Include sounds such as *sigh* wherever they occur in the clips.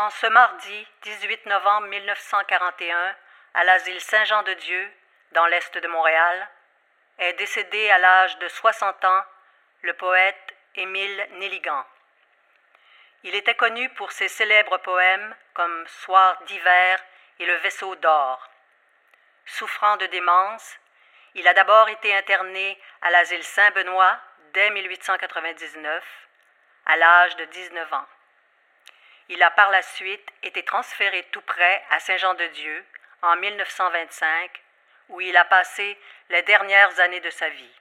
En ce mardi 18 novembre 1941, à l'asile Saint-Jean-de-Dieu, dans l'est de Montréal, est décédé à l'âge de 60 ans le poète Émile Nelligan. Il était connu pour ses célèbres poèmes comme Soir d'hiver et Le vaisseau d'or. Souffrant de démence, il a d'abord été interné à l'asile Saint-Benoît dès 1899, à l'âge de 19 ans. Il a par la suite été transféré tout près à Saint-Jean-de-Dieu en 1925, où il a passé les dernières années de sa vie.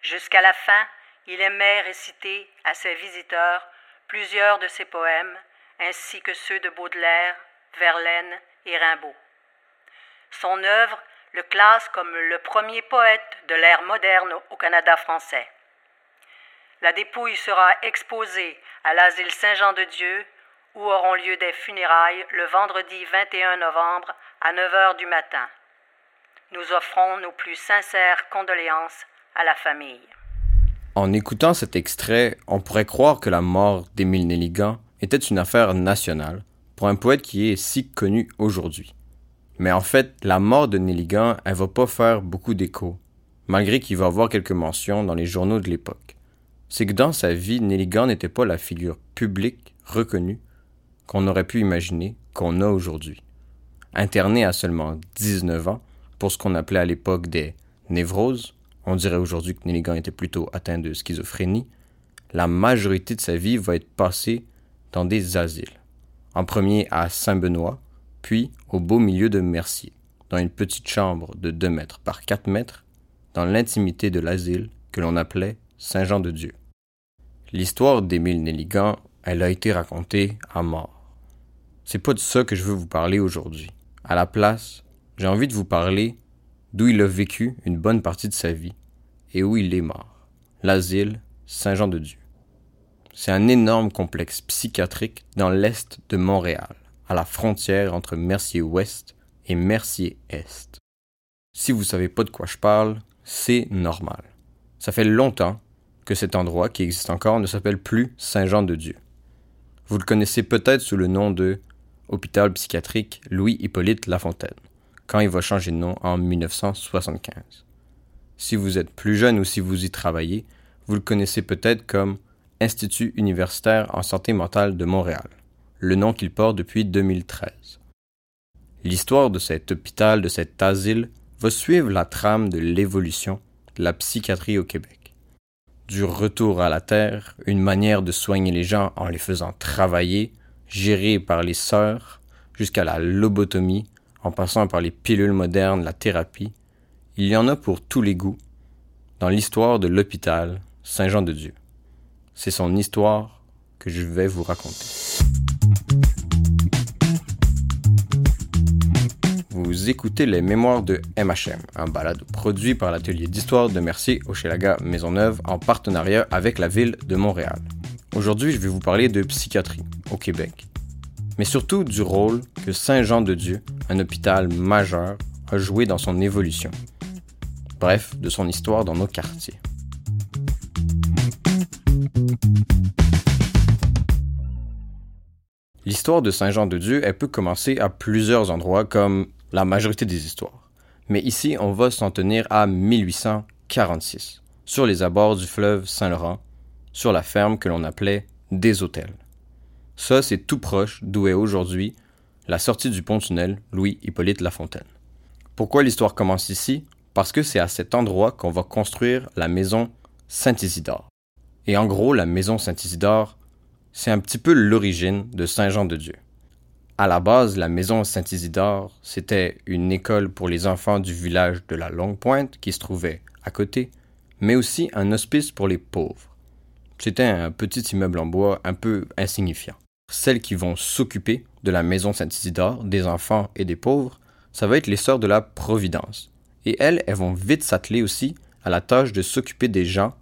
Jusqu'à la fin, il aimait réciter à ses visiteurs plusieurs de ses poèmes, ainsi que ceux de Baudelaire, Verlaine et Rimbaud. Son œuvre le classe comme le premier poète de l'ère moderne au Canada français. La dépouille sera exposée à l'asile Saint-Jean-de-Dieu, où auront lieu des funérailles le vendredi 21 novembre à 9 h du matin. Nous offrons nos plus sincères condoléances à la famille. En écoutant cet extrait, on pourrait croire que la mort d'Émile Nelligan était une affaire nationale pour un poète qui est si connu aujourd'hui. Mais en fait, la mort de Nelligan, elle va pas faire beaucoup d'écho, malgré qu'il va avoir quelques mentions dans les journaux de l'époque. C'est que dans sa vie, Nelligan n'était pas la figure publique, reconnue, qu'on aurait pu imaginer qu'on a aujourd'hui. Interné à seulement 19 ans, pour ce qu'on appelait à l'époque des névroses, on dirait aujourd'hui que Nelligan était plutôt atteint de schizophrénie, la majorité de sa vie va être passée dans des asiles. En premier à Saint-Benoît, puis au beau milieu de Mercier, dans une petite chambre de 2 mètres par 4 mètres, dans l'intimité de l'asile que l'on appelait Saint-Jean-de-Dieu. L'histoire d'Émile Nelligan, elle a été racontée à mort. C'est pas de ça que je veux vous parler aujourd'hui. À la place, j'ai envie de vous parler d'où il a vécu une bonne partie de sa vie et où il est mort, l'asile Saint-Jean-de-Dieu. C'est un énorme complexe psychiatrique dans l'est de Montréal, à la frontière entre Mercier-Ouest et Mercier-Est. Si vous savez pas de quoi je parle, c'est normal. Ça fait longtemps que cet endroit qui existe encore ne s'appelle plus Saint-Jean-de-Dieu. Vous le connaissez peut-être sous le nom de Hôpital psychiatrique Louis-Hippolyte Lafontaine quand il va changer de nom en 1975. Si vous êtes plus jeune ou si vous y travaillez, vous le connaissez peut-être comme Institut universitaire en santé mentale de Montréal, le nom qu'il porte depuis 2013. L'histoire de cet hôpital, de cet asile, va suivre la trame de l'évolution de la psychiatrie au Québec. Du retour à la Terre, une manière de soigner les gens en les faisant travailler, gérée par les sœurs, jusqu'à la lobotomie, en passant par les pilules modernes, la thérapie, il y en a pour tous les goûts dans l'histoire de l'hôpital Saint-Jean-de-Dieu. C'est son histoire que je vais vous raconter. Vous écoutez les Mémoires de MHM, un balade produit par l'atelier d'histoire de Mercier Hochelaga Maisonneuve en partenariat avec la ville de Montréal. Aujourd'hui, je vais vous parler de psychiatrie au Québec mais surtout du rôle que Saint-Jean-de-Dieu, un hôpital majeur, a joué dans son évolution. Bref, de son histoire dans nos quartiers. L'histoire de Saint-Jean-de-Dieu, elle peut commencer à plusieurs endroits comme la majorité des histoires. Mais ici, on va s'en tenir à 1846, sur les abords du fleuve Saint-Laurent, sur la ferme que l'on appelait des hôtels. Ça, c'est tout proche d'où est aujourd'hui la sortie du pont-tunnel Louis-Hippolyte Lafontaine. Pourquoi l'histoire commence ici? Parce que c'est à cet endroit qu'on va construire la maison Saint-Isidore. Et en gros, la maison Saint-Isidore, c'est un petit peu l'origine de Saint-Jean-de-Dieu. À la base, la maison Saint-Isidore, c'était une école pour les enfants du village de la Longue Pointe qui se trouvait à côté, mais aussi un hospice pour les pauvres. C'était un petit immeuble en bois un peu insignifiant celles qui vont s'occuper de la maison Saint-Isidore, des enfants et des pauvres, ça va être les sœurs de la Providence. Et elles, elles vont vite s'atteler aussi à la tâche de s'occuper des gens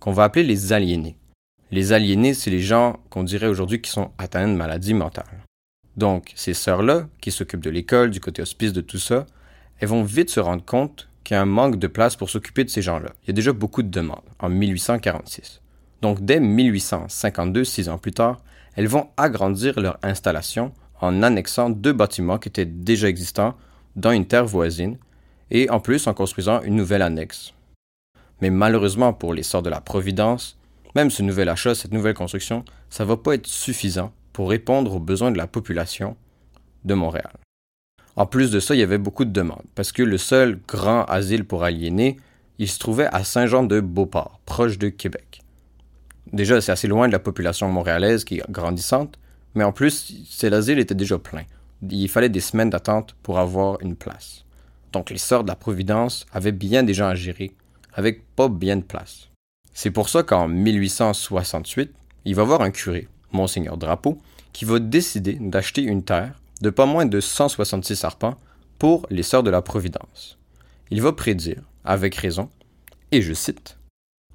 qu'on va appeler les aliénés. Les aliénés, c'est les gens qu'on dirait aujourd'hui qui sont atteints de maladies mentales. Donc, ces sœurs-là, qui s'occupent de l'école, du côté hospice, de tout ça, elles vont vite se rendre compte qu'il y a un manque de place pour s'occuper de ces gens-là. Il y a déjà beaucoup de demandes, en 1846. Donc, dès 1852, six ans plus tard, elles vont agrandir leur installation en annexant deux bâtiments qui étaient déjà existants dans une terre voisine et en plus en construisant une nouvelle annexe. Mais malheureusement pour les sorts de la Providence, même ce nouvel achat, cette nouvelle construction, ça va pas être suffisant pour répondre aux besoins de la population de Montréal. En plus de ça, il y avait beaucoup de demandes, parce que le seul grand asile pour aliénés, il se trouvait à Saint-Jean-de-Beauport, proche de Québec. Déjà, c'est assez loin de la population montréalaise qui est grandissante, mais en plus, cet asile était déjà plein. Il fallait des semaines d'attente pour avoir une place. Donc les sœurs de la Providence avaient bien des gens à gérer, avec pas bien de place. C'est pour ça qu'en 1868, il va y avoir un curé, Monseigneur Drapeau, qui va décider d'acheter une terre de pas moins de 166 arpents pour les sœurs de la Providence. Il va prédire, avec raison, et je cite,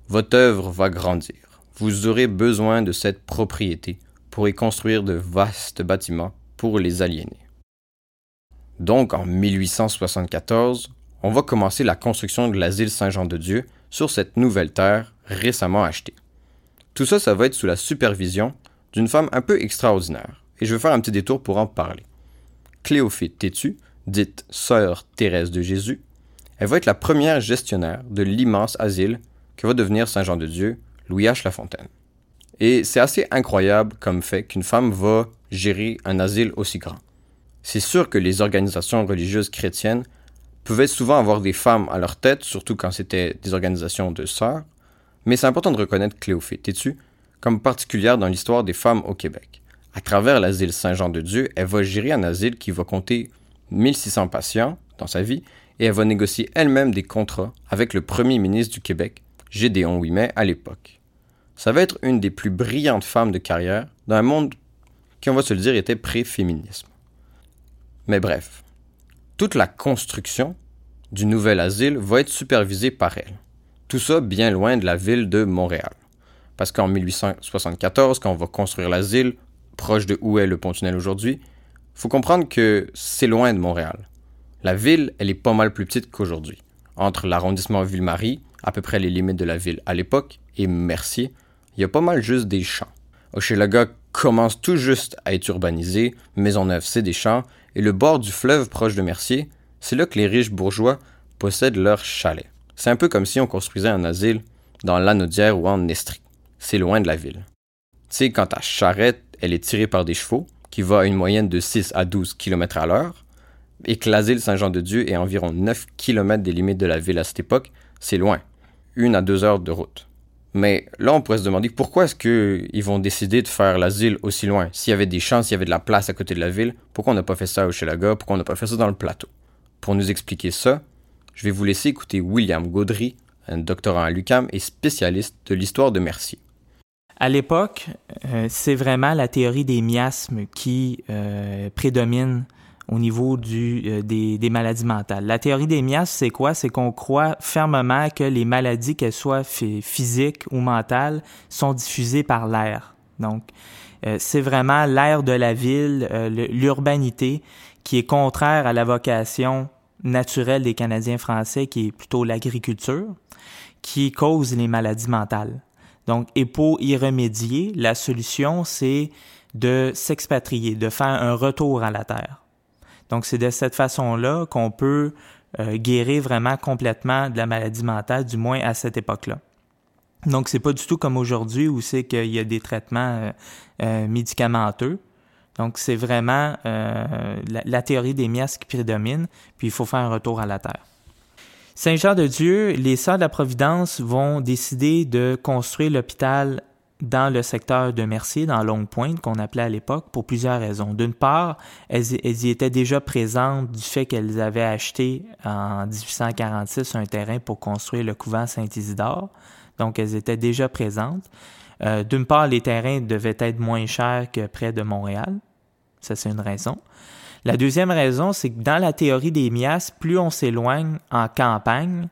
Votre œuvre va grandir. Vous aurez besoin de cette propriété pour y construire de vastes bâtiments pour les aliénés. Donc en 1874, on va commencer la construction de l'asile Saint-Jean-de-Dieu sur cette nouvelle terre récemment achetée. Tout ça, ça va être sous la supervision d'une femme un peu extraordinaire, et je vais faire un petit détour pour en parler. Cléophée Tétu, dite Sœur Thérèse de Jésus, elle va être la première gestionnaire de l'immense asile que va devenir Saint-Jean-de-Dieu, Louis H. Lafontaine. Et c'est assez incroyable comme fait qu'une femme va gérer un asile aussi grand. C'est sûr que les organisations religieuses chrétiennes pouvaient souvent avoir des femmes à leur tête, surtout quand c'était des organisations de sœurs, mais c'est important de reconnaître Cléophée Tétu comme particulière dans l'histoire des femmes au Québec. À travers l'asile Saint-Jean-de-Dieu, elle va gérer un asile qui va compter 1600 patients dans sa vie et elle va négocier elle-même des contrats avec le premier ministre du Québec, Gédéon Ouimet, à l'époque. Ça va être une des plus brillantes femmes de carrière dans un monde qui, on va se le dire, était pré-féminisme. Mais bref, toute la construction du nouvel asile va être supervisée par elle. Tout ça bien loin de la ville de Montréal. Parce qu'en 1874, quand on va construire l'asile, proche de où est le pont-tunnel aujourd'hui, faut comprendre que c'est loin de Montréal. La ville, elle est pas mal plus petite qu'aujourd'hui. Entre l'arrondissement Ville-Marie, à peu près les limites de la ville à l'époque, et Mercier, il y a pas mal juste des champs. Hochelaga commence tout juste à être urbanisé, Maisonneuve c'est des champs, et le bord du fleuve proche de Mercier, c'est là que les riches bourgeois possèdent leurs chalets. C'est un peu comme si on construisait un asile dans l'Anaudière ou en Estrie. C'est loin de la ville. Tu sais, quand ta charrette, elle est tirée par des chevaux, qui va à une moyenne de 6 à 12 km à l'heure, et que l'asile Saint-Jean-de-Dieu est environ 9 km des limites de la ville à cette époque, c'est loin. Une à deux heures de route. Mais là, on pourrait se demander pourquoi est-ce qu'ils vont décider de faire l'asile aussi loin? S'il y avait des chances, s'il y avait de la place à côté de la ville, pourquoi on n'a pas fait ça au Chelaga? Pourquoi on n'a pas fait ça dans le plateau? Pour nous expliquer ça, je vais vous laisser écouter William Gaudry, un doctorant à l'UCAM et spécialiste de l'histoire de Mercier. À l'époque, euh, c'est vraiment la théorie des miasmes qui euh, prédomine au niveau euh, des, des, maladies mentales. La théorie des miasmes, c'est quoi? C'est qu'on croit fermement que les maladies, qu'elles soient physiques ou mentales, sont diffusées par l'air. Donc, euh, c'est vraiment l'air de la ville, l'urbanité, qui est contraire à la vocation naturelle des Canadiens français, qui est plutôt l'agriculture, qui cause les maladies mentales. Donc, et pour y remédier, la solution, c'est de s'expatrier, de faire un retour à la terre. Donc, c'est de cette façon-là qu'on peut euh, guérir vraiment complètement de la maladie mentale, du moins à cette époque-là. Donc, c'est pas du tout comme aujourd'hui où c'est qu'il y a des traitements euh, euh, médicamenteux. Donc, c'est vraiment la, théorie des miasmes qui prédomine, puis il faut faire un retour à la Terre. Saint-Jean-de-Dieu, les Sœurs de la Providence vont décider de construire l'hôpital dans le secteur de Mercier, dans Longue Pointe, qu'on appelait à l'époque, pour plusieurs raisons. D'une part, elles, y étaient déjà présentes du fait qu'elles avaient acheté en 1846 un terrain pour construire le couvent Saint-Isidore. Donc, elles étaient déjà présentes. Euh, d'une part, les terrains devaient être moins chers que près de Montréal. Ça, c'est une raison. La deuxième raison, c'est que dans la théorie des mias, plus on s'éloigne en campagne,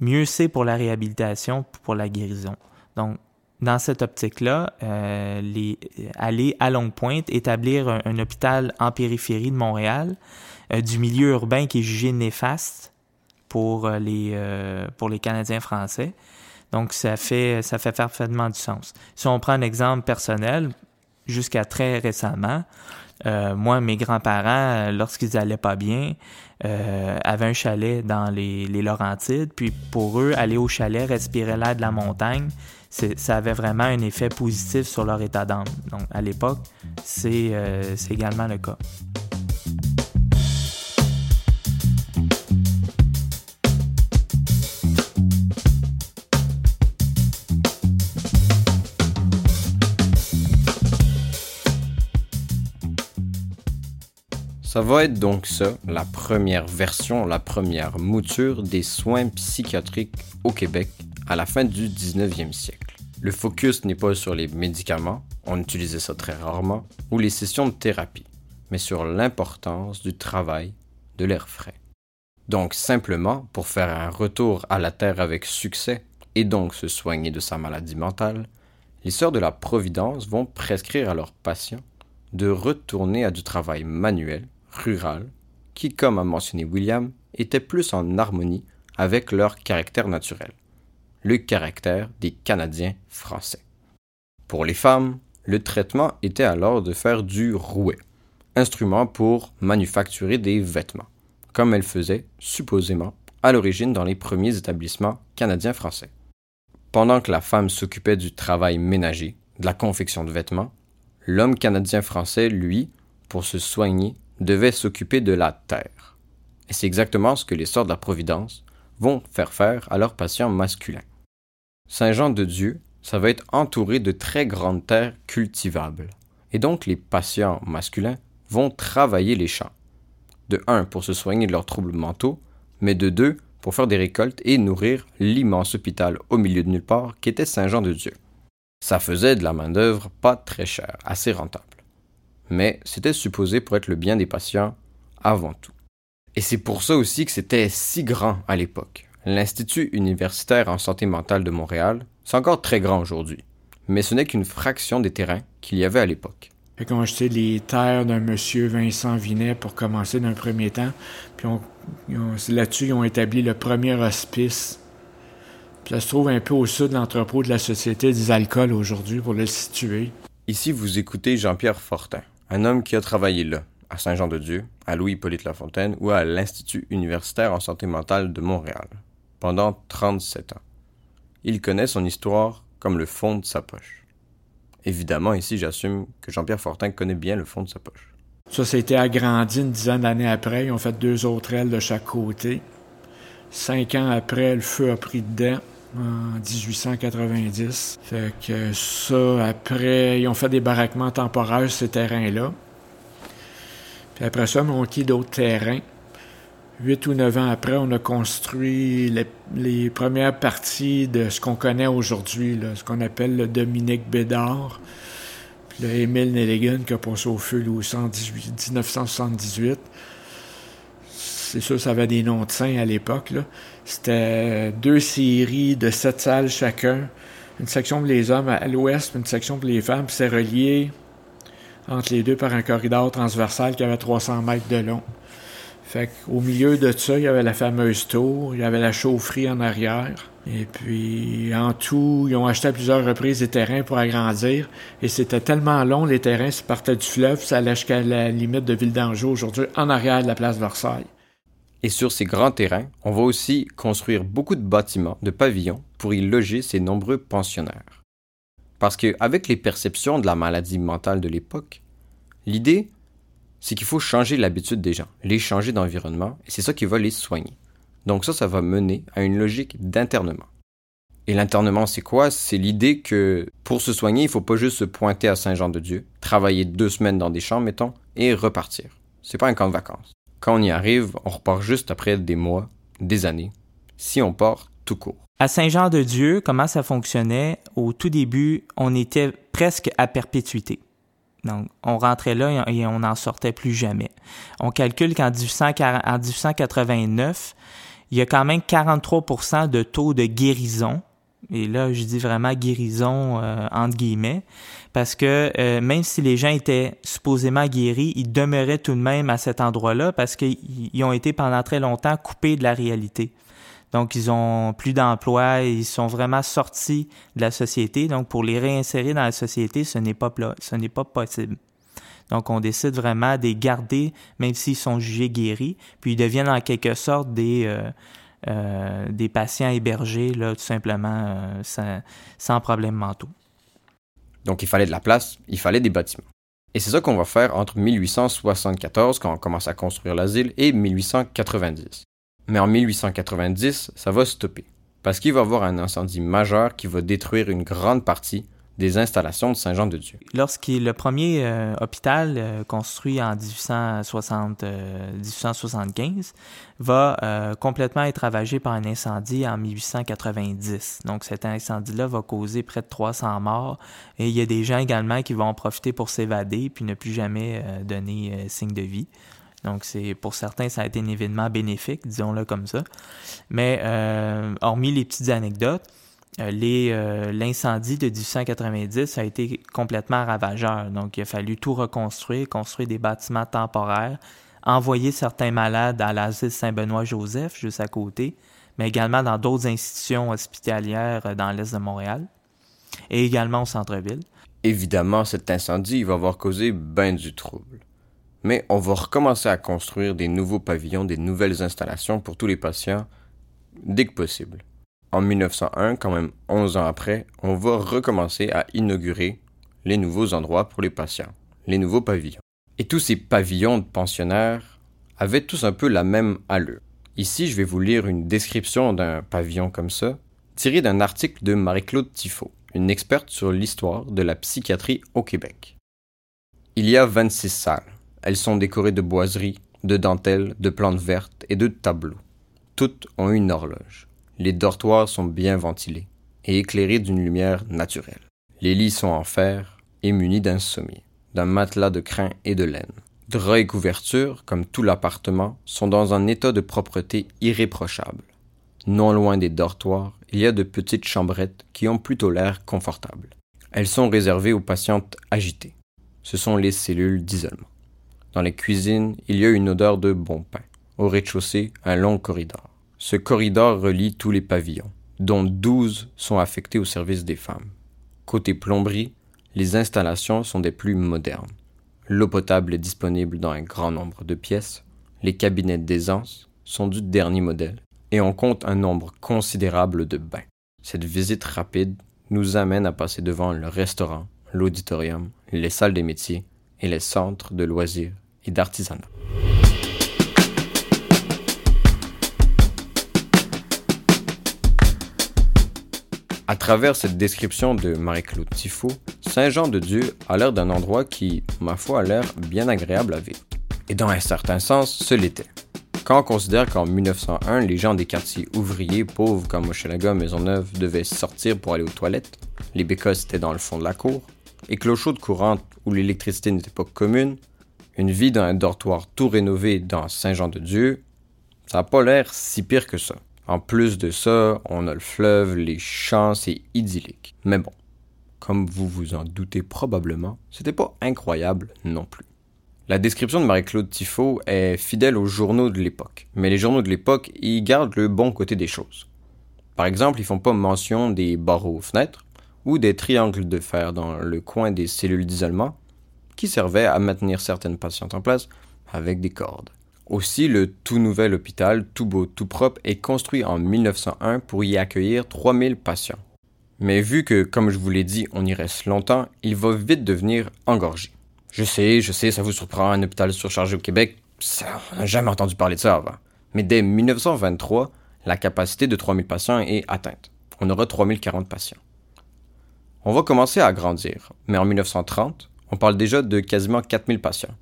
mieux c'est pour la réhabilitation, pour la guérison. Donc, dans cette optique-là, euh, aller à Longue Pointe, établir un, hôpital en périphérie de Montréal, euh, du milieu urbain qui est jugé néfaste pour euh, les, pour les Canadiens français. Donc, ça fait, ça fait parfaitement du sens. Si on prend un exemple personnel, jusqu'à très récemment. Euh, moi, mes grands-parents, lorsqu'ils allaient pas bien, euh, avaient un chalet dans les, Laurentides. Puis pour eux, aller au chalet, respirer l'air de la montagne, ça avait vraiment un effet positif sur leur état d'âme. Donc à l'époque, c'est euh, également le cas. Ça va être donc ça, la première version, la première mouture des soins psychiatriques au Québec à la fin du 19e siècle. Le focus n'est pas sur les médicaments, on utilisait ça très rarement, ou les sessions de thérapie, mais sur l'importance du travail, de l'air frais. Donc simplement, pour faire un retour à la Terre avec succès, et donc se soigner de sa maladie mentale, les sœurs de la Providence vont prescrire à leurs patients de retourner à du travail manuel qui, comme a mentionné William, étaient plus en harmonie avec leur caractère naturel, le caractère des Canadiens français. Pour les femmes, le traitement était alors de faire du rouet, instrument pour manufacturer des vêtements, comme elles faisaient, supposément, à l'origine dans les premiers établissements canadiens français. Pendant que la femme s'occupait du travail ménager, de la confection de vêtements, l'homme canadien français, lui, pour se soigner, devait s'occuper de la terre. Et c'est exactement ce que les sorts de la Providence vont faire faire à leurs patients masculins. Saint Jean de Dieu, ça va être entouré de très grandes terres cultivables. Et donc les patients masculins vont travailler les champs. De un, pour se soigner de leurs troubles mentaux, mais de deux, pour faire des récoltes et nourrir l'immense hôpital au milieu de nulle part qu'était Saint Jean de Dieu. Ça faisait de la main-d'œuvre pas très chère, assez rentable mais c'était supposé pour être le bien des patients avant tout. Et c'est pour ça aussi que c'était si grand à l'époque. L'Institut universitaire en santé mentale de Montréal, c'est encore très grand aujourd'hui, mais ce n'est qu'une fraction des terrains qu'il y avait à l'époque. Fait ont acheté les terres d'un monsieur Vincent Vinet pour commencer d'un premier temps. Puis là-dessus, ils ont établi le premier hospice. Puis ça se trouve un peu au sud de l'entrepôt de la Société des alcools aujourd'hui, pour le situer. Ici, vous écoutez Jean-Pierre Fortin, un homme qui a travaillé là, à Saint-Jean-de-Dieu, à Louis-Hippolyte Lafontaine ou à l'Institut universitaire en santé mentale de Montréal, pendant 37 ans. Il connaît son histoire comme le fond de sa poche. Évidemment, ici, j'assume que Jean-Pierre Fortin connaît bien le fond de sa poche. Ça, ça a été agrandi une dizaine d'années après. Ils ont fait deux autres ailes de chaque côté. Cinq ans après, le feu a pris dedans en 1890. Fait que ça, après, ils ont fait des baraquements temporaires sur ces terrains-là. Puis après ça, ils ont acquis d'autres terrains. Huit ou neuf ans après, on a construit les, premières parties de ce qu'on connaît aujourd'hui, ce qu'on appelle le Dominique Bédard, puis le Émile Nelligan qui a passé au feu en 1978 c'est sûr, ça avait des noms de saints à l'époque. C'était deux séries de sept salles chacun. Une section pour les hommes à l'ouest, une section pour les femmes. C'est relié entre les deux par un corridor transversal qui avait 300 mètres de long. Fait qu'au milieu de ça, il y avait la fameuse tour, il y avait la chaufferie en arrière. Et puis, en tout, ils ont acheté à plusieurs reprises des terrains pour agrandir. Et c'était tellement long, les terrains, ça partait du fleuve, ça allait jusqu'à la limite de Ville d'Anjou aujourd'hui, en arrière de la place Versailles. Et sur ces grands terrains, on va aussi construire beaucoup de bâtiments, de pavillons, pour y loger ces nombreux pensionnaires. Parce qu'avec les perceptions de la maladie mentale de l'époque, l'idée, c'est qu'il faut changer l'habitude des gens, les changer d'environnement, et c'est ça qui va les soigner. Donc ça, ça va mener à une logique d'internement. Et l'internement, c'est quoi? C'est l'idée que pour se soigner, il ne faut pas juste se pointer à Saint-Jean-de-Dieu, travailler deux semaines dans des champs, mettons, et repartir. C'est pas un camp de vacances. Quand on y arrive, on repart juste après des mois, des années, si on part tout court. À Saint-Jean-de-Dieu, comment ça fonctionnait? Au tout début, on était presque à perpétuité. Donc, on rentrait là et on n'en sortait plus jamais. On calcule qu'en 1889, il y a quand même 43% de taux de guérison et là, je dis vraiment guérison euh, entre guillemets, parce que euh, même si les gens étaient supposément guéris, ils demeuraient tout de même à cet endroit-là parce qu'ils ont été pendant très longtemps coupés de la réalité. Donc, ils ont plus d'emploi, ils sont vraiment sortis de la société. Donc, pour les réinsérer dans la société, ce n'est pas, possible. Donc, on décide vraiment de les garder, même s'ils sont jugés guéris, puis ils deviennent en quelque sorte des, euh, euh, des patients hébergés, là, tout simplement, euh, sans, problèmes mentaux. Donc, il fallait de la place, il fallait des bâtiments. Et c'est ça qu'on va faire entre 1874, quand on commence à construire l'asile, et 1890. Mais en 1890, ça va stopper, parce qu'il va y avoir un incendie majeur qui va détruire une grande partie des installations de Saint-Jean-de-Dieu. Lorsqu'il le premier euh, hôpital euh, construit en 1860, 1875 euh, va complètement être ravagé par un incendie en 1890. Donc cet incendie-là va causer près de 300 morts et il y a des gens également qui vont en profiter pour s'évader puis ne plus jamais donner signe de vie. Donc, c'est pour certains, ça a été un événement bénéfique, disons-le comme ça. Mais hormis les petites anecdotes, euh, euh, l'incendie de 1890 a été complètement ravageur. Donc, il a fallu tout reconstruire, construire des bâtiments temporaires, envoyer certains malades à l'asile Saint-Benoît-Joseph, juste à côté, mais également dans d'autres institutions hospitalières euh, dans l'est de Montréal et également au centre-ville. Évidemment, cet incendie va avoir causé bien du trouble. Mais on va recommencer à construire des nouveaux pavillons, des nouvelles installations pour tous les patients dès que possible en 1901, quand même 11 ans après, on va recommencer à inaugurer les nouveaux endroits pour les patients, les nouveaux pavillons. Et tous ces pavillons de pensionnaires avaient tous un peu la même allure. Ici, je vais vous lire une description d'un pavillon comme ça, tiré d'un article de Marie-Claude Tifo, une experte sur l'histoire de la psychiatrie au Québec. Il y a 26 salles. Elles sont décorées de boiseries, de dentelles, de plantes vertes et de tableaux. Toutes ont une horloge. Les dortoirs sont bien ventilés et éclairés d'une lumière naturelle. Les lits sont en fer et munis d'un sommier, d'un matelas de crin et de laine. Draps et couvertures, comme tout l'appartement, sont dans un état de propreté irréprochable. Non loin des dortoirs, il y a de petites chambrettes qui ont plutôt l'air confortables. Elles sont réservées aux patientes agitées. Ce sont les cellules d'isolement. Dans les cuisines, il y a une odeur de bon pain. Au rez-de-chaussée, un long corridor. Ce corridor relie tous les pavillons, dont douze sont affectés au service des femmes. Côté plomberie, les installations sont des plus modernes. L'eau potable est disponible dans un grand nombre de pièces, les cabinets d'aisance sont du dernier modèle, et on compte un nombre considérable de bains. Cette visite rapide nous amène à passer devant le restaurant, l'auditorium, les salles des métiers et les centres de loisirs et d'artisanat. À travers cette description de Marie-Claude Tifo, Saint-Jean-de-Dieu a l'air d'un endroit qui, ma foi, a l'air bien agréable à vivre. Et dans un certain sens, ce l'était. Quand on considère qu'en 1901, les gens des quartiers ouvriers pauvres comme Hochelaga, Maisonneuve devaient sortir pour aller aux toilettes, les bécosses étaient dans le fond de la cour, et que l'eau chaude courante où l'électricité n'était pas commune, une vie dans un dortoir tout rénové dans Saint-Jean-de-Dieu, ça n'a pas l'air si pire que ça. En plus de ça, on a le fleuve, les champs, c'est idyllique. Mais bon, comme vous vous en doutez probablement, c'était pas incroyable non plus. La description de Marie-Claude Tifo est fidèle aux journaux de l'époque, mais les journaux de l'époque, ils gardent le bon côté des choses. Par exemple, ils font pas mention des barreaux aux fenêtres ou des triangles de fer dans le coin des cellules d'isolement qui servaient à maintenir certaines patientes en place avec des cordes. Aussi, le tout nouvel hôpital, tout beau, tout propre, est construit en 1901 pour y accueillir 3000 patients. Mais vu que, comme je vous l'ai dit, on y reste longtemps, il va vite devenir engorgé. Je sais, je sais, ça vous surprend, un hôpital surchargé au Québec, ça, on n'a jamais entendu parler de ça avant. Mais dès 1923, la capacité de 3000 patients est atteinte. On aura 3040 patients. On va commencer à grandir, mais en 1930, on parle déjà de quasiment 4000 patients.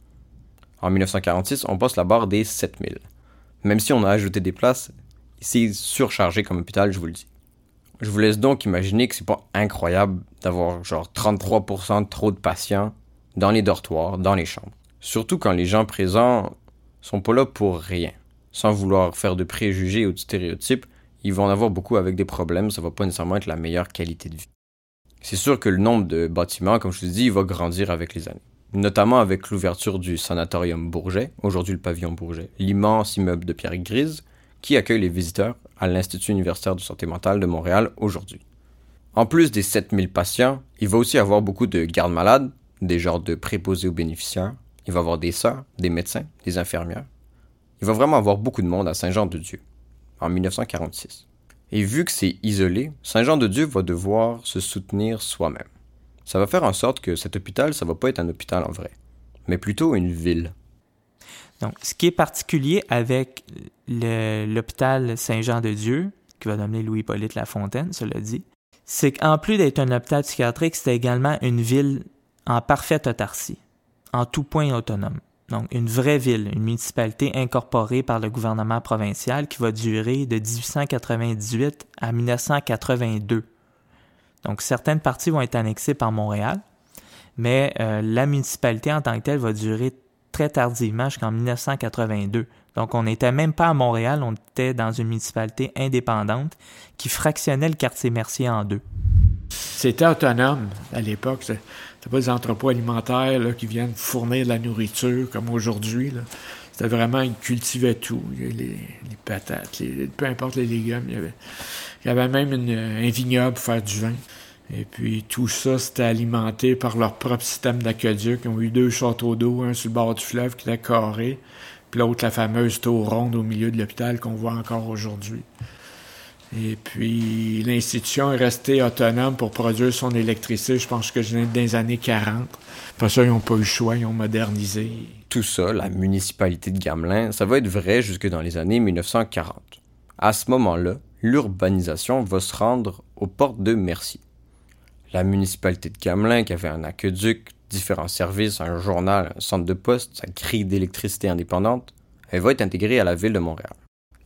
En 1946, on passe la barre des 7000. Même si on a ajouté des places, c'est surchargé comme hôpital, je vous le dis. Je vous laisse donc imaginer que c'est pas incroyable d'avoir genre 33% de trop de patients dans les dortoirs, dans les chambres. Surtout quand les gens présents sont pas là pour rien. Sans vouloir faire de préjugés ou de stéréotypes, ils vont en avoir beaucoup avec des problèmes, ça va pas nécessairement être la meilleure qualité de vie. C'est sûr que le nombre de bâtiments, comme je vous dis, va grandir avec les années notamment avec l'ouverture du sanatorium Bourget, aujourd'hui le pavillon Bourget, l'immense immeuble de pierre grise, qui accueille les visiteurs à l'Institut universitaire de santé mentale de Montréal aujourd'hui. En plus des 7000 patients, il va aussi avoir beaucoup de gardes malades, des genres de préposés aux bénéficiaires. Il va avoir des sœurs, des médecins, des infirmières. Il va vraiment avoir beaucoup de monde à Saint-Jean-de-Dieu, en 1946. Et vu que c'est isolé, Saint-Jean-de-Dieu va devoir se soutenir soi-même. Ça va faire en sorte que cet hôpital, ça va pas être un hôpital en vrai, mais plutôt une ville. Donc, ce qui est particulier avec l'hôpital Saint-Jean-de-Dieu, qui va nommer Louis-Polyte Lafontaine, cela dit, c'est qu'en plus d'être un hôpital psychiatrique, c'était également une ville en parfaite autarcie, en tout point autonome. Donc, une vraie ville, une municipalité incorporée par le gouvernement provincial qui va durer de 1898 à 1982. Donc, certaines parties vont être annexées par Montréal, mais euh, la municipalité en tant que telle va durer très tardivement jusqu'en 1982. Donc, on n'était même pas à Montréal, on était dans une municipalité indépendante qui fractionnait le quartier Mercier en deux. C'était autonome à l'époque. C'était pas des entrepôts alimentaires qui viennent fournir de la nourriture comme aujourd'hui. C'était vraiment, ils cultivaient tout. Les, patates, peu importe les légumes. Il y avait même un vignoble pour faire du vin. Et puis tout ça, c'était alimenté par leur propre système d'aqueduc. Ils ont eu deux châteaux d'eau, un sur le bord du fleuve qui était carré, puis l'autre la fameuse tour ronde au milieu de l'hôpital qu'on voit encore aujourd'hui. Et puis l'institution est restée autonome pour produire son électricité, je pense que dans les années 40. Après ça, ils n'ont pas eu le choix, ils ont modernisé. Tout ça, la municipalité de Gamelin, ça va être vrai jusque dans les années 1940. À ce moment-là, l'urbanisation va se rendre aux portes de Mercier la municipalité de Gamelin, qui avait un aqueduc, différents services, un journal, un centre de poste, sa grille d'électricité indépendante, elle va être intégrée à la ville de Montréal.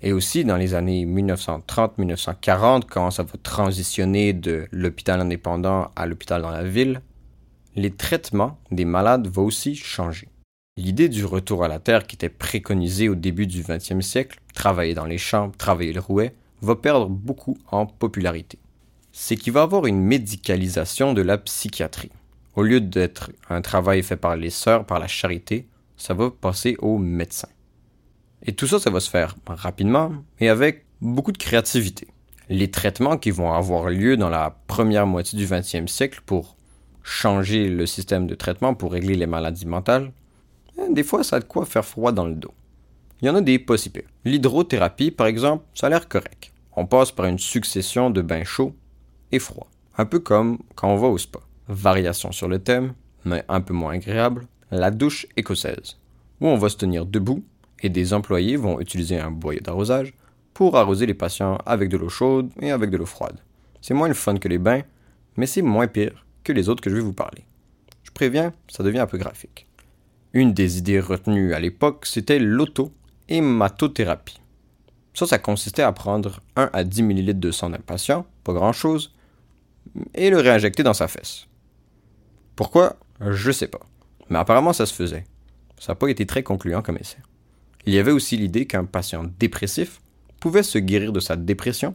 Et aussi, dans les années 1930-1940, quand ça va transitionner de l'hôpital indépendant à l'hôpital dans la ville, les traitements des malades vont aussi changer. L'idée du retour à la terre qui était préconisée au début du XXe siècle, travailler dans les champs, travailler le rouet, va perdre beaucoup en popularité c'est qu'il va avoir une médicalisation de la psychiatrie. Au lieu d'être un travail fait par les sœurs, par la charité, ça va passer aux médecins. Et tout ça, ça va se faire rapidement et avec beaucoup de créativité. Les traitements qui vont avoir lieu dans la première moitié du 20e siècle pour changer le système de traitement, pour régler les maladies mentales, eh, des fois, ça a de quoi faire froid dans le dos. Il y en a des possibles. L'hydrothérapie, par exemple, ça a l'air correct. On passe par une succession de bains chauds et froid. Un peu comme quand on va au spa. Variation sur le thème, mais un peu moins agréable, la douche écossaise, où on va se tenir debout et des employés vont utiliser un boyau d'arrosage pour arroser les patients avec de l'eau chaude et avec de l'eau froide. C'est moins fun que les bains, mais c'est moins pire que les autres que je vais vous parler. Je préviens, ça devient un peu graphique. Une des idées retenues à l'époque, c'était l'auto-hématothérapie. Ça, ça consistait à prendre 1 à 10 ml de sang d'un patient, pas grand chose, et le réinjecter dans sa fesse. Pourquoi? Je sais pas. Mais apparemment ça se faisait. Ça n'a pas été très concluant comme essai. Il y avait aussi l'idée qu'un patient dépressif pouvait se guérir de sa dépression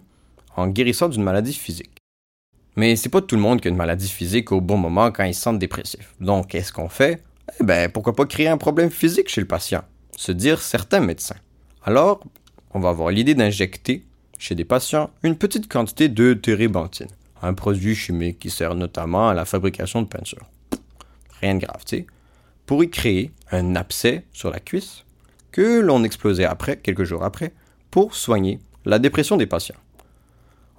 en guérissant d'une maladie physique. Mais c'est pas tout le monde qui a une maladie physique au bon moment quand il se sent dépressif. Donc qu'est-ce qu'on fait? Eh ben pourquoi pas créer un problème physique chez le patient? Se dire certains médecins. Alors, on va avoir l'idée d'injecter chez des patients une petite quantité de térébenthine un produit chimique qui sert notamment à la fabrication de peinture. Rien de grave, tu sais. Pour y créer un abcès sur la cuisse que l'on explosait après, quelques jours après, pour soigner la dépression des patients.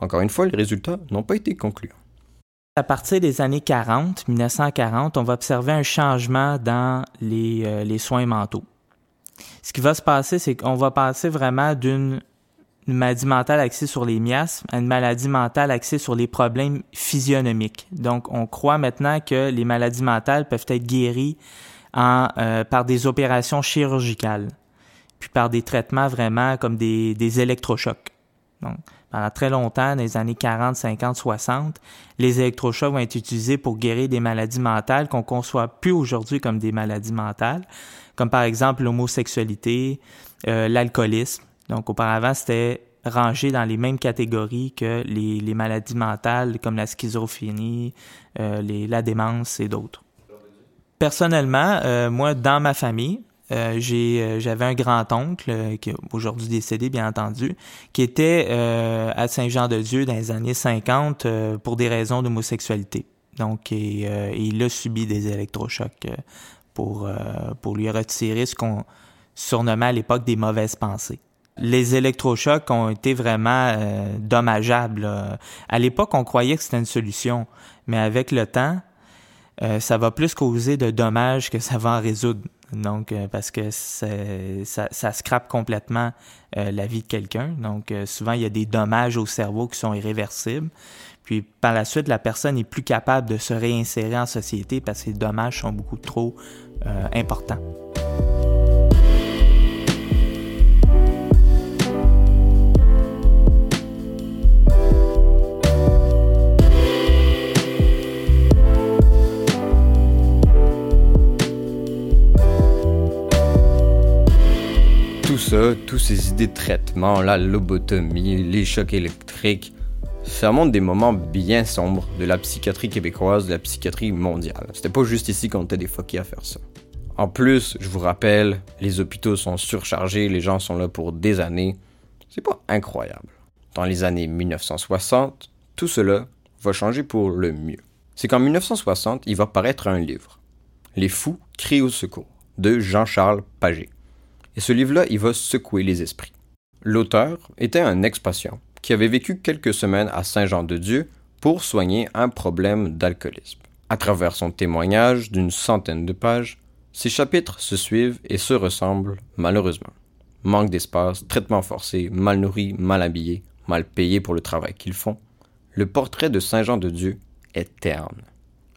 Encore une fois, les résultats n'ont pas été concluants. À partir des années 40, 1940, on va observer un changement dans les, euh, les soins mentaux. Ce qui va se passer, c'est qu'on va passer vraiment d'une une maladie mentale axée sur les miasmes à une maladie mentale axée sur les problèmes physionomiques. Donc, on croit maintenant que les maladies mentales peuvent être guéries euh, par des opérations chirurgicales, puis par des traitements vraiment comme des, des électrochocs. Donc, pendant très longtemps, dans les années 40, 50, 60, les électrochocs vont être utilisés pour guérir des maladies mentales qu'on conçoit plus aujourd'hui comme des maladies mentales, comme par exemple l'homosexualité, euh, l'alcoolisme. Donc auparavant, c'était rangé dans les mêmes catégories que les, maladies mentales comme la schizophrénie, euh, la démence et d'autres. Personnellement, euh, moi, dans ma famille, j'avais un grand-oncle, qui est aujourd'hui décédé, bien entendu, qui était à Saint-Jean-de-Dieu dans les années 50 pour des raisons d'homosexualité. Donc, il a subi des électrochocs pour, pour lui retirer ce qu'on surnommait à l'époque des mauvaises pensées les électrochocs ont été vraiment euh, dommageables. À l'époque, on croyait que c'était une solution, mais avec le temps, euh, ça va plus causer de dommages que ça va en résoudre. Donc, euh, parce que ça, ça scrape complètement la vie de quelqu'un. Donc, souvent, il y a des dommages au cerveau qui sont irréversibles. Puis, par la suite, la personne n'est plus capable de se réinsérer en société parce que les dommages sont beaucoup trop importants. ça, tous ces idées de traitement, la lobotomie, les chocs électriques, montre des moments bien sombres de la psychiatrie québécoise, de la psychiatrie mondiale. C'était pas juste ici qu'on était des fuckés à faire ça. En plus, je vous rappelle, les hôpitaux sont surchargés, les gens sont là pour des années. C'est pas incroyable. Dans les années 1960, tout cela va changer pour le mieux. C'est qu'en 1960, il va paraître un livre. Les fous crient au secours de Jean-Charles Paget. Et ce livre-là, il va secouer les esprits. L'auteur était un ex-patient qui avait vécu quelques semaines à Saint-Jean-de-Dieu pour soigner un problème d'alcoolisme. À travers son témoignage d'une centaine de pages, ces chapitres se suivent et se ressemblent malheureusement. Manque d'espace, traitement forcé, mal nourri, mal habillé, mal payé pour le travail qu'ils font. Le portrait de Saint-Jean-de-Dieu est terne.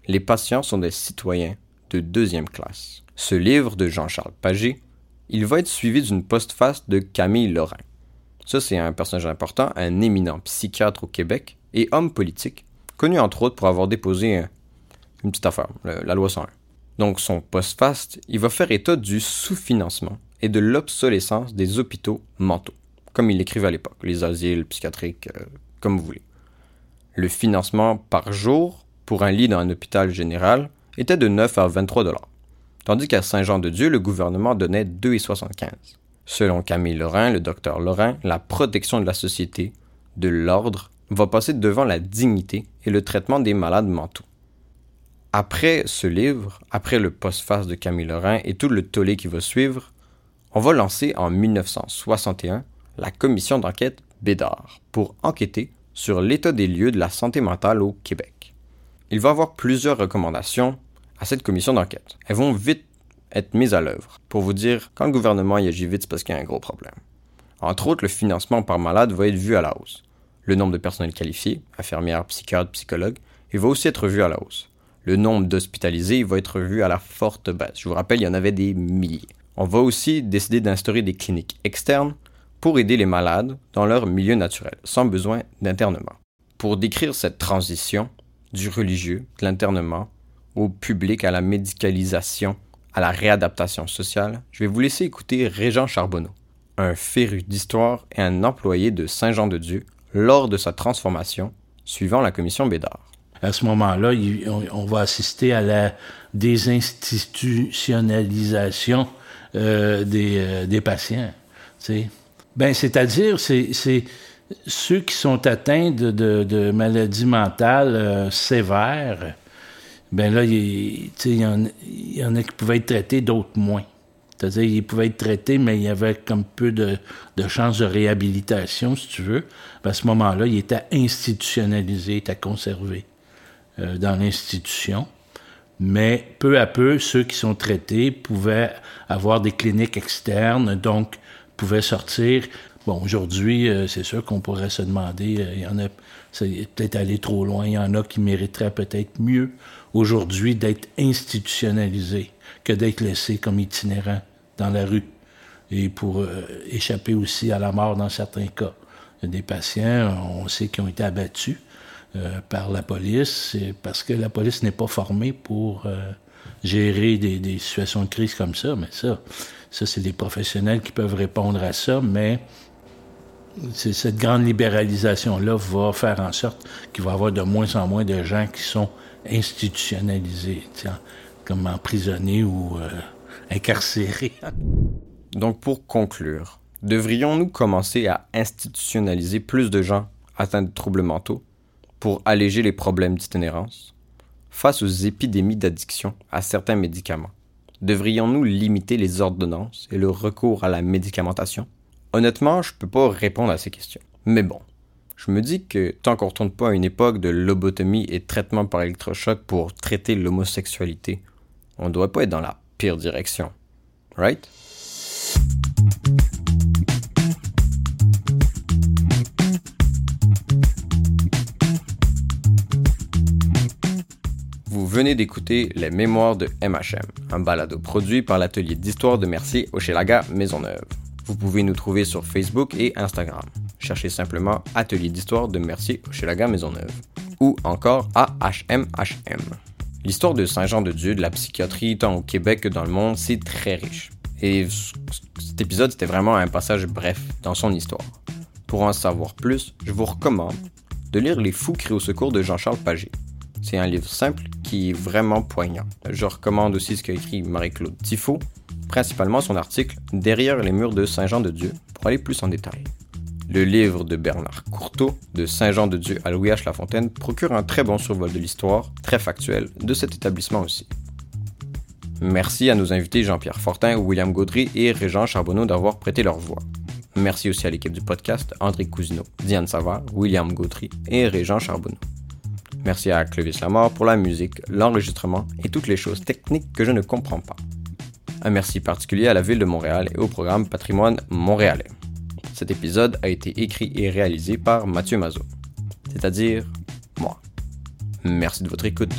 Les patients sont des citoyens de deuxième classe. Ce livre de Jean-Charles Paget il va être suivi d'une postface de Camille Lorrain. Ça, c'est un personnage important, un éminent psychiatre au Québec et homme politique, connu entre autres pour avoir déposé une petite affaire, la loi 101. Donc, son postface, il va faire état du sous-financement et de l'obsolescence des hôpitaux mentaux, comme il l'écrivait à l'époque, les asiles psychiatriques, euh, comme vous voulez. Le financement par jour pour un lit dans un hôpital général était de 9 à 23 dollars tandis qu'à Saint-Jean-de-Dieu, le gouvernement donnait 2,75. Selon Camille Lorrain, le docteur Lorrain, la protection de la société, de l'ordre, va passer devant la dignité et le traitement des malades mentaux. Après ce livre, après le postface de Camille Lorrain et tout le tollé qui va suivre, on va lancer en 1961 la commission d'enquête Bédard pour enquêter sur l'état des lieux de la santé mentale au Québec. Il va avoir plusieurs recommandations à cette commission d'enquête. Elles vont vite être mises à l'œuvre pour vous dire quand le gouvernement y agit vite, c'est parce qu'il y a un gros problème. Entre autres, le financement par malade va être vu à la hausse. Le nombre de personnels qualifiés, infirmières, psychiatres, psychologues, il va aussi être vu à la hausse. Le nombre d'hospitalisés va être vu à la forte baisse. Je vous rappelle, il y en avait des milliers. On va aussi décider d'instaurer des cliniques externes pour aider les malades dans leur milieu naturel, sans besoin d'internement. Pour décrire cette transition du religieux, de l'internement, au public, à la médicalisation, à la réadaptation sociale, je vais vous laisser écouter Régent Charbonneau, un féru d'histoire et un employé de Saint-Jean-de-Dieu lors de sa transformation suivant la commission Bédard. À ce moment-là, on va assister à la désinstitutionnalisation euh, euh, des, patients. Ben, c'est-à-dire, c'est ceux qui sont atteints de, maladies mentales euh, sévères ben là, il, y en, y en a qui pouvaient être traités, d'autres moins. C'est-à-dire, ils pouvaient être traités, mais il y avait comme peu de, de chances de réhabilitation, si tu veux. À ce moment-là, il était institutionnalisé, il était conservé euh, dans l'institution. Mais peu à peu, ceux qui sont traités pouvaient avoir des cliniques externes, donc pouvaient sortir. Bon, aujourd'hui, euh, c'est sûr qu'on pourrait se demander, euh, il y en a, c'est peut-être aller trop loin, il y en a qui mériteraient peut-être mieux aujourd'hui d'être institutionnalisé que d'être laissé comme itinérant dans la rue et pour euh, échapper aussi à la mort dans certains cas. Des patients, on sait, qui ont été abattus euh, par la police parce que la police n'est pas formée pour euh, gérer des, des, situations de crise comme ça. Mais ça, ça c'est des professionnels qui peuvent répondre à ça, mais cette grande libéralisation-là va faire en sorte qu'il va y avoir de moins en moins de gens qui sont institutionnalisés, comme emprisonnés ou euh. *laughs* Donc pour conclure, devrions-nous commencer à institutionnaliser plus de gens atteints de troubles mentaux pour alléger les problèmes d'itinérance? Face aux épidémies d'addiction à certains médicaments, devrions-nous limiter les ordonnances et le recours à la médicamentation? Honnêtement, je peux pas répondre à ces questions. Mais bon, je me dis que tant qu'on retourne pas à une époque de lobotomie et traitement par électrochoc pour traiter l'homosexualité, on ne doit pas être dans la pire direction. Right? Vous venez d'écouter Les Mémoires de MHM, un balado produit par l'atelier d'histoire de Mercier Hochelaga Maisonneuve. Vous pouvez nous trouver sur Facebook et Instagram. Cherchez simplement Atelier d'histoire de Mercier Hochelaga Maisonneuve ou encore AHMHM. L'histoire de Saint-Jean-de-Dieu de la psychiatrie tant au Québec que dans le monde, c'est très riche. Et cet épisode, c'était vraiment un passage bref dans son histoire. Pour en savoir plus, je vous recommande de lire Les Fous cris au secours de Jean-Charles Paget. C'est un livre simple qui est vraiment poignant. Je recommande aussi ce qu'a écrit Marie-Claude Tifo, principalement son article Derrière les murs de Saint-Jean-de-Dieu, pour aller plus en détail. Le livre de Bernard Courteau, de Saint-Jean-de-Dieu à Louis H. Lafontaine, procure un très bon survol de l'histoire, très factuel, de cet établissement aussi. Merci à nos invités Jean-Pierre Fortin, William Gaudry et Régent Charbonneau d'avoir prêté leur voix. Merci aussi à l'équipe du podcast, André Cousineau, Diane Savard, William Gaudry et Régent Charbonneau. Merci à Clovis Lamar pour la musique, l'enregistrement et toutes les choses techniques que je ne comprends pas. Un merci particulier à la ville de Montréal et au programme Patrimoine montréalais. Cet épisode a été écrit et réalisé par Mathieu Mazot, c'est-à-dire moi. Merci de votre écoute.